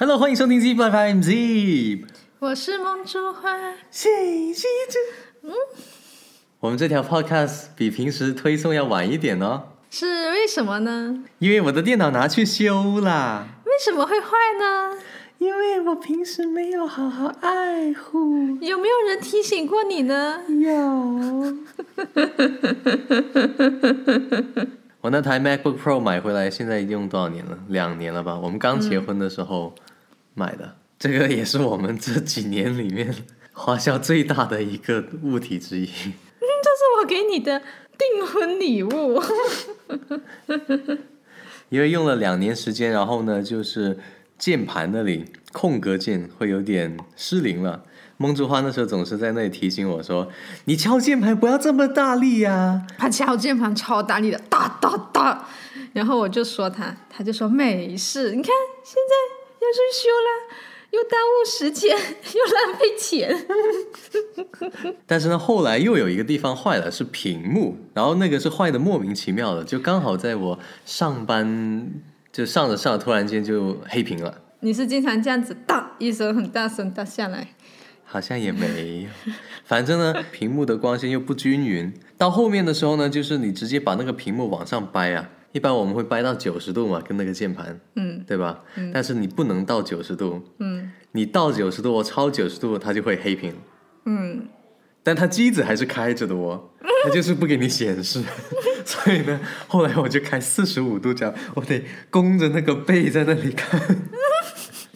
Hello，欢迎收听 Z Five I'm Z。我是梦竹花，谢谢这。嗯，我们这条 Podcast 比平时推送要晚一点哦，是为什么呢？因为我的电脑拿去修啦。为什么会坏呢？因为我平时没有好好爱护。有没有人提醒过你呢？有。我那台 MacBook Pro 买回来，现在用多少年了？两年了吧？我们刚结婚的时候买的，这个也是我们这几年里面花销最大的一个物体之一。嗯，这是我给你的订婚礼物。因为用了两年时间，然后呢，就是键盘那里空格键会有点失灵了。梦竹花那时候总是在那里提醒我说：“你敲键盘不要这么大力呀。”他敲键盘超大力的，哒哒哒。然后我就说他，他就说没事。你看现在要去修了，又耽误时间，又浪费钱。但是呢，后来又有一个地方坏了，是屏幕。然后那个是坏的莫名其妙的，就刚好在我上班就上着上，突然间就黑屏了。你是经常这样子，哒一声很大声哒下来。好像也没有，反正呢，屏幕的光线又不均匀。到后面的时候呢，就是你直接把那个屏幕往上掰啊，一般我们会掰到九十度嘛，跟那个键盘，嗯，对吧？嗯。但是你不能到九十度，嗯。你到九十度，我超九十度，它就会黑屏，嗯。但它机子还是开着的哦，它就是不给你显示。所以呢，后来我就开四十五度角，我得弓着那个背在那里看。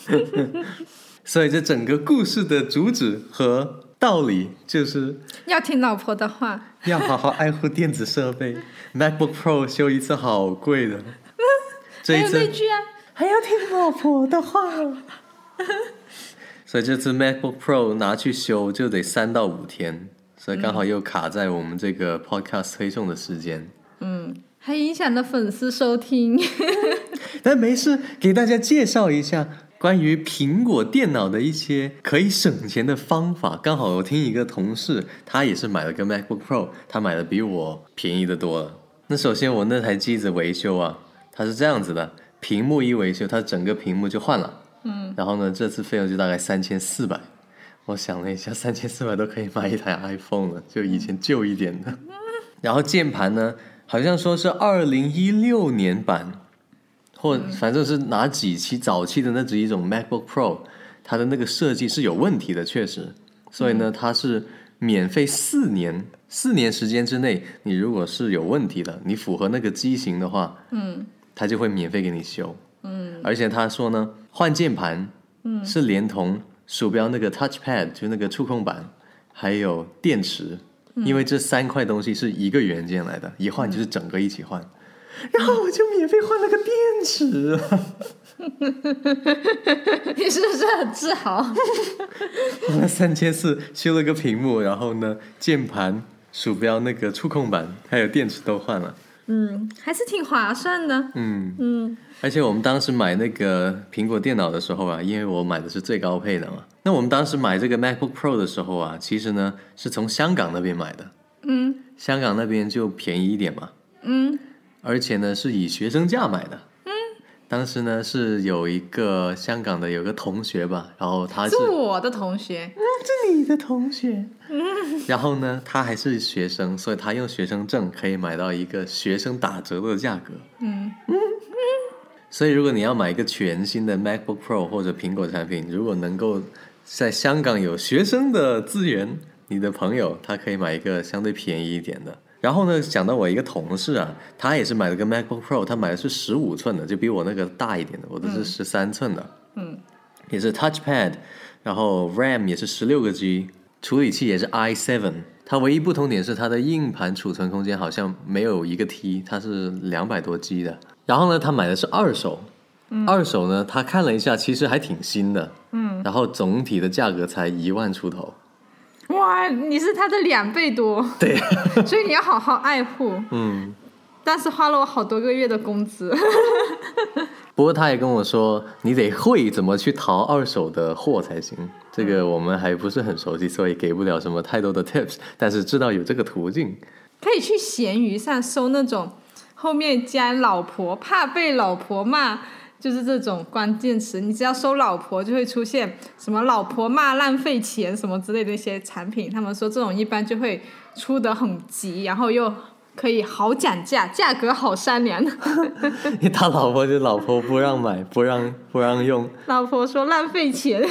所以，这整个故事的主旨和道理就是要听老婆的话，要好好爱护电子设备。MacBook Pro 修一次好贵的，还有那句啊，还要听老婆的话。所以这次 MacBook Pro 拿去修就得三到五天，所以刚好又卡在我们这个 Podcast 推送的时间。嗯，还影响了粉丝收听。但没事，给大家介绍一下。关于苹果电脑的一些可以省钱的方法，刚好我听一个同事，他也是买了个 MacBook Pro，他买的比我便宜的多了。那首先我那台机子维修啊，它是这样子的，屏幕一维修，它整个屏幕就换了。嗯。然后呢，这次费用就大概三千四百。我想了一下，三千四百都可以买一台 iPhone 了，就以前旧一点的。然后键盘呢，好像说是二零一六年版。或反正是哪几期早期的那几种 MacBook Pro，它的那个设计是有问题的，确实。所以呢，它是免费四年，四年时间之内，你如果是有问题的，你符合那个机型的话，嗯，它就会免费给你修。嗯，而且他说呢，换键盘，嗯，是连同鼠标那个 Touch Pad 就那个触控板，还有电池，因为这三块东西是一个元件来的，一换就是整个一起换。然后我就免费换了个电池，你是不是很自豪？花了三千四修了个屏幕，然后呢，键盘、鼠标那个触控板还有电池都换了。嗯，还是挺划算的。嗯嗯，而且我们当时买那个苹果电脑的时候啊，因为我买的是最高配的嘛，那我们当时买这个 MacBook Pro 的时候啊，其实呢是从香港那边买的。嗯，香港那边就便宜一点嘛。嗯。而且呢，是以学生价买的。嗯，当时呢是有一个香港的有个同学吧，然后他是我的同学，嗯，是你的同学。嗯，然后呢，他还是学生，所以他用学生证可以买到一个学生打折的价格。嗯嗯所以如果你要买一个全新的 MacBook Pro 或者苹果产品，如果能够在香港有学生的资源，你的朋友他可以买一个相对便宜一点的。然后呢，想到我一个同事啊，他也是买了个 MacBook Pro，他买的是十五寸的，就比我那个大一点的，我的是十三寸的，嗯，也是 Touch Pad，然后 RAM 也是十六个 G，处理器也是 i7，它唯一不同点是它的硬盘储存空间好像没有一个 T，它是两百多 G 的。然后呢，他买的是二手，二手呢，他看了一下，其实还挺新的，嗯，然后总体的价格才一万出头。哇，你是他的两倍多，对，所以你要好好爱护。嗯，但是花了我好多个月的工资。不过他也跟我说，你得会怎么去淘二手的货才行。这个我们还不是很熟悉，所以给不了什么太多的 tips。但是知道有这个途径，可以去闲鱼上搜那种后面加老婆，怕被老婆骂。就是这种关键词，你只要搜“老婆”，就会出现什么“老婆骂浪费钱”什么之类的一些产品。他们说这种一般就会出得很急，然后又可以好讲价，价格好商量。他老婆就老婆不让买，不让不让用。老婆说浪费钱。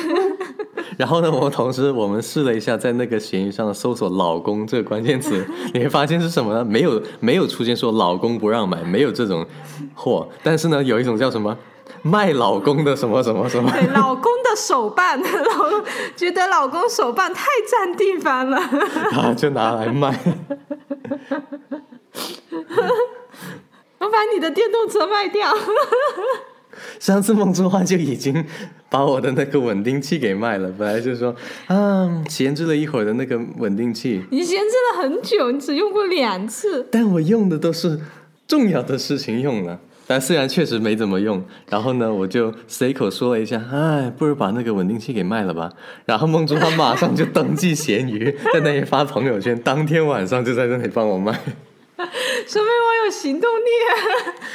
然后呢，我们同时我们试了一下，在那个闲鱼上搜索“老公”这个关键词，你会发现是什么呢？没有没有出现说老公不让买，没有这种货。但是呢，有一种叫什么？卖老公的什么什么什么？对，老公的手办，老觉得老公手办太占地方了，啊，就拿来卖。我把你的电动车卖掉。上次梦之花就已经把我的那个稳定器给卖了，本来就说啊，闲置了一会儿的那个稳定器，你闲置了很久，你只用过两次。但我用的都是重要的事情用了。但虽然确实没怎么用，然后呢，我就随口说了一下，哎，不如把那个稳定器给卖了吧。然后梦中他马上就登记闲鱼，在那里发朋友圈，当天晚上就在那里帮我卖。说明我有行动力啊！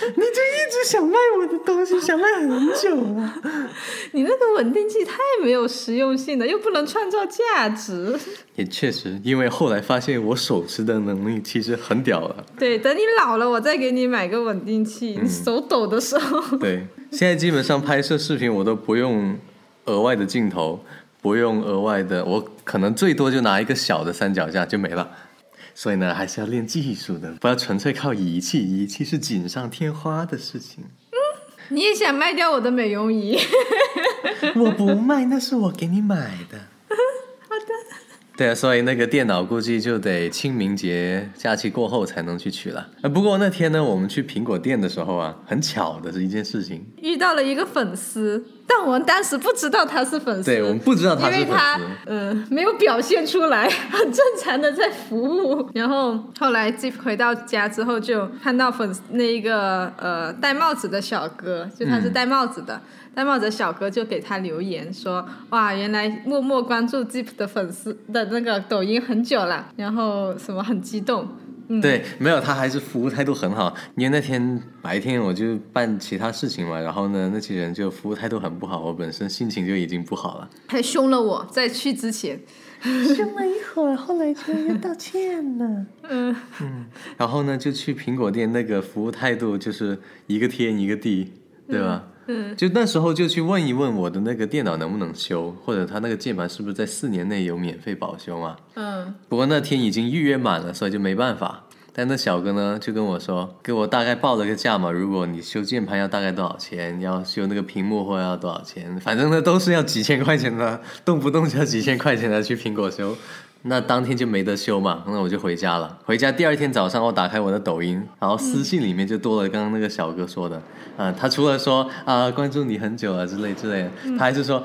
你就一直想卖我的东西，想卖很久了。你那个稳定器太没有实用性了，又不能创造价值。也确实，因为后来发现我手持的能力其实很屌了。对，等你老了，我再给你买个稳定器。你手抖的时候。对，现在基本上拍摄视频我都不用额外的镜头，不用额外的，我可能最多就拿一个小的三脚架就没了。所以呢，还是要练技术的，不要纯粹靠仪器，仪器是锦上添花的事情。嗯，你也想卖掉我的美容仪？我不卖，那是我给你买的。好的。对啊，所以那个电脑估计就得清明节假期过后才能去取了。啊，不过那天呢，我们去苹果店的时候啊，很巧的是一件事情，遇到了一个粉丝，但我们当时不知道他是粉丝，对我们不知道他是粉丝，嗯，没有表现出来，很正常的在服务。然后后来继回到家之后，就看到粉那一个呃戴帽子的小哥，就他是戴帽子的。戴帽子小哥就给他留言说：“哇，原来默默关注 Zip 的粉丝的那个抖音很久了，然后什么很激动。”对，没有，他还是服务态度很好。因为那天白天我就办其他事情嘛，然后呢，那些人就服务态度很不好，我本身心情就已经不好了。还凶了我，在去之前凶了一会儿，后来就又道歉了。嗯嗯，然后呢，就去苹果店，那个服务态度就是一个天一个地，对吧？嗯，就那时候就去问一问我的那个电脑能不能修，或者他那个键盘是不是在四年内有免费保修嘛？嗯。不过那天已经预约满了，所以就没办法。但那小哥呢就跟我说，给我大概报了个价嘛，如果你修键盘要大概多少钱，要修那个屏幕或要多少钱，反正呢都是要几千块钱的，动不动就要几千块钱的去苹果修。那当天就没得休嘛，那我就回家了。回家第二天早上，我打开我的抖音，然后私信里面就多了刚刚那个小哥说的，啊，他除了说啊关注你很久了之类之类的，他还是说，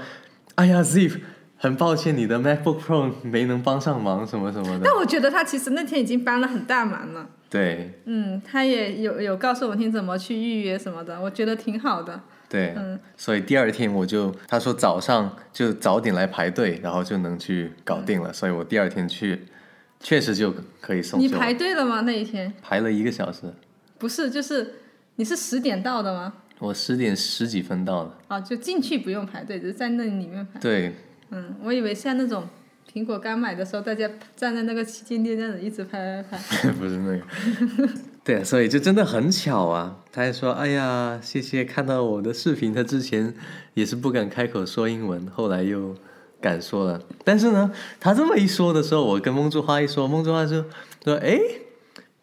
哎呀 Zip，很抱歉你的 MacBook Pro 没能帮上忙什么什么的。但我觉得他其实那天已经帮了很大忙了。对。嗯，他也有有告诉我听怎么去预约什么的，我觉得挺好的。对，嗯所以第二天我就他说早上就早点来排队，然后就能去搞定了。所以我第二天去，确实就可以送。你排队了吗？那一天排了一个小时。不是，就是你是十点到的吗？我十点十几分到的。啊，就进去不用排队，只是在那里面排。对。嗯，我以为像那种苹果刚买的时候，大家站在那个旗舰店那里一直排排排。不是那个。对，所以就真的很巧啊！他还说：“哎呀，谢谢看到我的视频。”他之前也是不敢开口说英文，后来又敢说了。但是呢，他这么一说的时候，我跟梦珠花一说，梦珠花就说：“哎，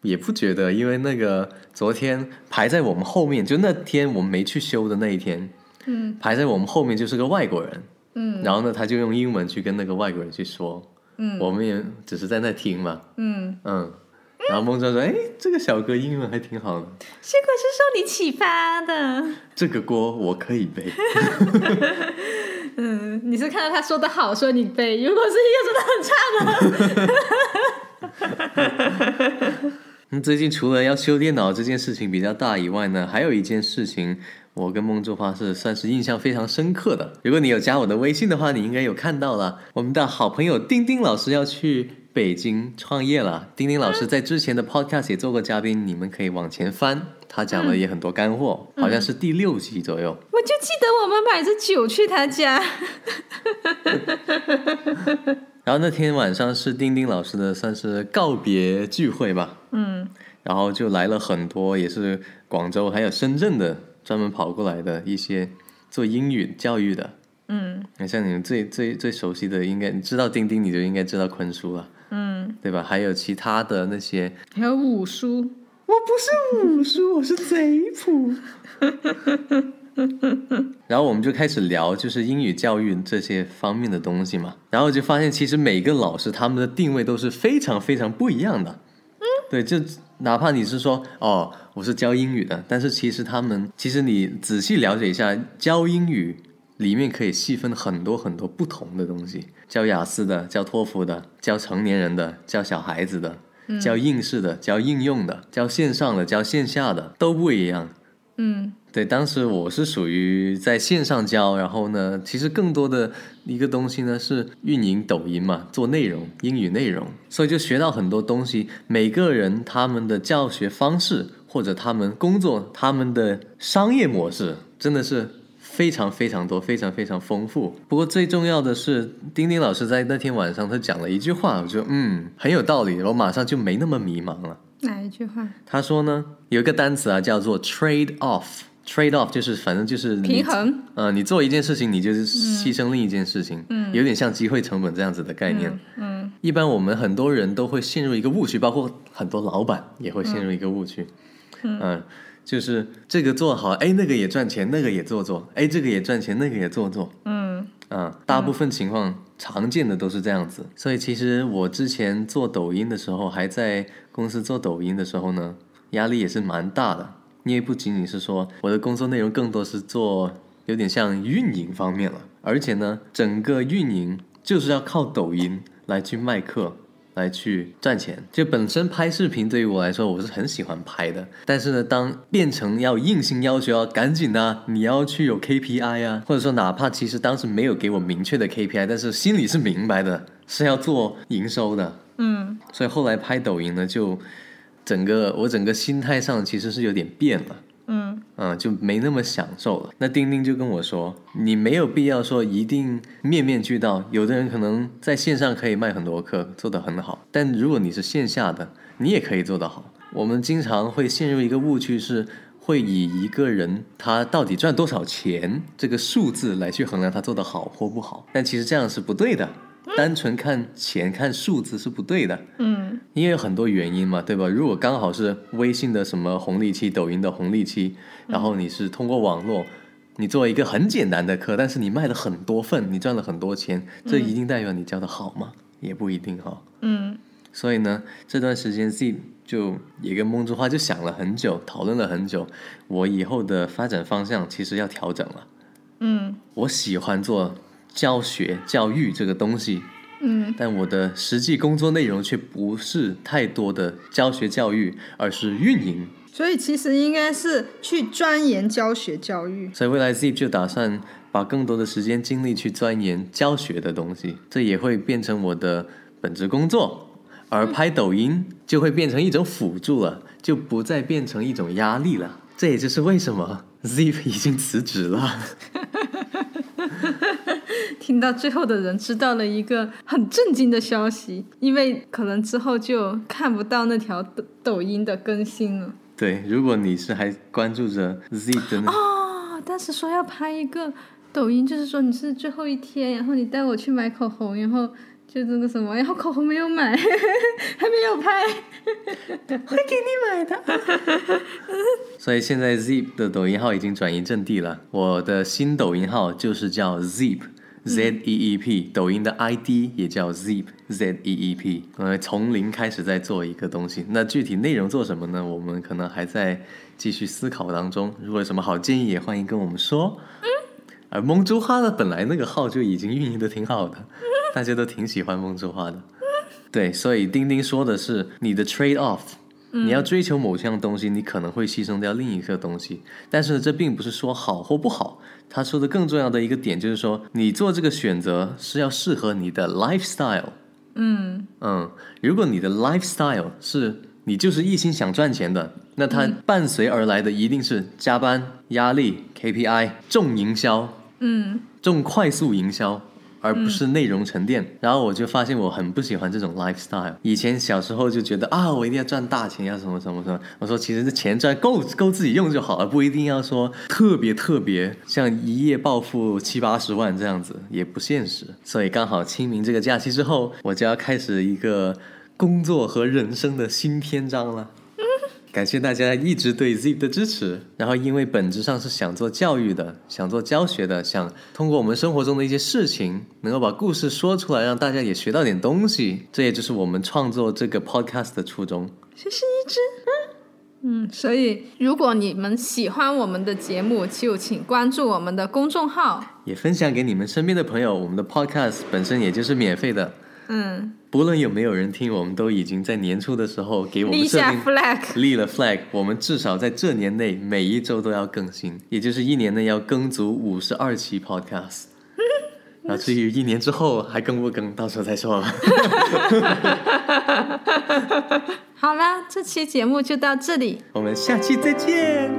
也不觉得，因为那个昨天排在我们后面，就那天我们没去修的那一天，嗯，排在我们后面就是个外国人，嗯，然后呢，他就用英文去跟那个外国人去说，嗯，我们也只是在那听嘛，嗯嗯。”然后孟川说：“哎，这个小哥英文还挺好的，结果是受你启发的。这个锅我可以背。嗯，你是看到他说的好，说你背；如果是一个说的很差的。那最近除了要修电脑这件事情比较大以外呢，还有一件事情，我跟梦之花是算是印象非常深刻的。如果你有加我的微信的话，你应该有看到了，我们的好朋友丁丁老师要去。”北京创业了。丁丁老师在之前的 podcast 也做过嘉宾，你们可以往前翻，他讲的也很多干货，好像是第六集左右。我就记得我们买着酒去他家，然后那天晚上是丁丁老师的算是告别聚会吧，嗯，然后就来了很多，也是广州还有深圳的专门跑过来的一些做英语教育的。嗯。那像你们最最最熟悉的，应该你知道丁丁，你就应该知道坤叔了，嗯，对吧？还有其他的那些，还有武叔，我不是武叔，我是贼谱。然后我们就开始聊，就是英语教育这些方面的东西嘛。然后就发现，其实每个老师他们的定位都是非常非常不一样的。嗯，对，就哪怕你是说哦，我是教英语的，但是其实他们，其实你仔细了解一下，教英语里面可以细分很多很多不同的东西，教雅思的，教托福的，教成年人的，教小孩子的，教应试的，教应用的，教线上的，教线下的，都不一样。嗯对，当时我是属于在线上教，然后呢，其实更多的一个东西呢是运营抖音嘛，做内容，英语内容，所以就学到很多东西。每个人他们的教学方式或者他们工作他们的商业模式，真的是非常非常多，非常非常丰富。不过最重要的是，丁丁老师在那天晚上他讲了一句话，我觉得嗯很有道理，我马上就没那么迷茫了。哪一句话？他说呢，有一个单词啊，叫做 trade off。trade off 就是反正就是平衡。呃，你做一件事情，你就是牺牲另一件事情，嗯有点像机会成本这样子的概念。嗯一般我们很多人都会陷入一个误区，包括很多老板也会陷入一个误区。嗯、就是这个做好，哎，那个也赚钱，那个也做做，哎，这个也赚钱，那个也做做。嗯啊，大部分情况常见的都是这样子，所以其实我之前做抖音的时候，还在公司做抖音的时候呢，压力也是蛮大的，因为不仅仅是说我的工作内容更多是做有点像运营方面了，而且呢，整个运营就是要靠抖音来去卖课。来去赚钱，就本身拍视频对于我来说，我是很喜欢拍的。但是呢，当变成要硬性要求要赶紧啊，你要去有 KPI 啊，或者说哪怕其实当时没有给我明确的 KPI，但是心里是明白的，是要做营收的。嗯所以后来拍抖音呢，就整个我整个心态上其实是有点变了。嗯嗯，就没那么享受了。那丁丁就跟我说，你没有必要说一定面面俱到。有的人可能在线上可以卖很多课，做得很好，但如果你是线下的，你也可以做得好。我们经常会陷入一个误区是。会以一个人他到底赚多少钱这个数字来去衡量他做得好或不好，但其实这样是不对的。单纯看钱看数字是不对的。嗯因为有很多原因嘛，对吧？如果刚好是微信的什么红利期、抖音的红利期，然后你是通过网络，你做一个很简单的课，但是你卖了很多份，你赚了很多钱，这一定代表你教的好吗？也不一定哈、嗯所以呢，这段时间 Z 就也跟梦之花就想了很久，讨论了很久，我以后的发展方向其实要调整了。嗯我喜欢做教学教育这个东西，嗯但我的实际工作内容却不是太多的教学教育，而是运营。所以其实应该是去钻研教学教育。所以未来 Zip 就打算把更多的时间精力去钻研教学的东西，这也会变成我的本职工作。而拍抖音就会变成一种辅助了，就不再变成一种压力了。这也就是为什么 Zip 已经辞职了。听到最后的人知道了一个很震惊的消息，因为可能之后就看不到那条抖抖音的更新了。对，如果你是还关注着 Zip 的那哦，当时说要拍一个抖音，就是说你是最后一天，然后你带我去买口红，然后就那个什么，然后口红没有买，还没有拍，会给你买的。所以现在 Zip 的抖音号已经转移阵地了。我的新抖音号就是叫 Zip。Z E E P，、抖音的 ID 也叫 Zip Z E E P，呃，从零开始在做一个东西。那具体内容做什么呢？我们可能还在继续思考当中。如果有什么好建议，也欢迎跟我们说。嗯而梦珠花的本来那个号就已经运营的挺好的，大家都挺喜欢梦珠花的。对，所以丁丁说的是你的 trade off，你要追求某项东西，你可能会牺牲掉另一个东西。但是，这并不是说好或不好。他说的更重要的一个点就是说，你做这个选择是要适合你的 lifestyle，嗯。嗯，如果你的 lifestyle 是你就是一心想赚钱的，那它伴随而来的一定是加班、压力、KPI、重营销、嗯。重快速营销，而不是内容沉淀。然后我就发现我很不喜欢这种 lifestyle。以前小时候就觉得啊，我一定要赚大钱，要什么什么什么。我说其实这钱赚够够自己用就好了，不一定要说特别特别像一夜暴富七八十万这样子，也不现实。所以刚好清明这个假期之后，我就要开始一个工作和人生的新篇章了。感谢大家一直对 Zip 的支持。然后，因为本质上是想做教育的，想做教学的，想通过我们生活中的一些事情，能够把故事说出来，让大家也学到点东西。这也就是我们创作这个 Podcast 的初衷。谁是一只？嗯，所以如果你们喜欢我们的节目，就请关注我们的公众号。也分享给你们身边的朋友。我们的 Podcast 本身也就是免费的，嗯，不论有没有人听，我们都已经在年初的时候给我们立下设定 flag。立了 flag，我们至少在这年内每一周都要更新，也就是一年内要更足五十二期 podcast。然后至于一年之后还更不更，到时候再说吧。好啦，这期节目就到这里。我们下期再见。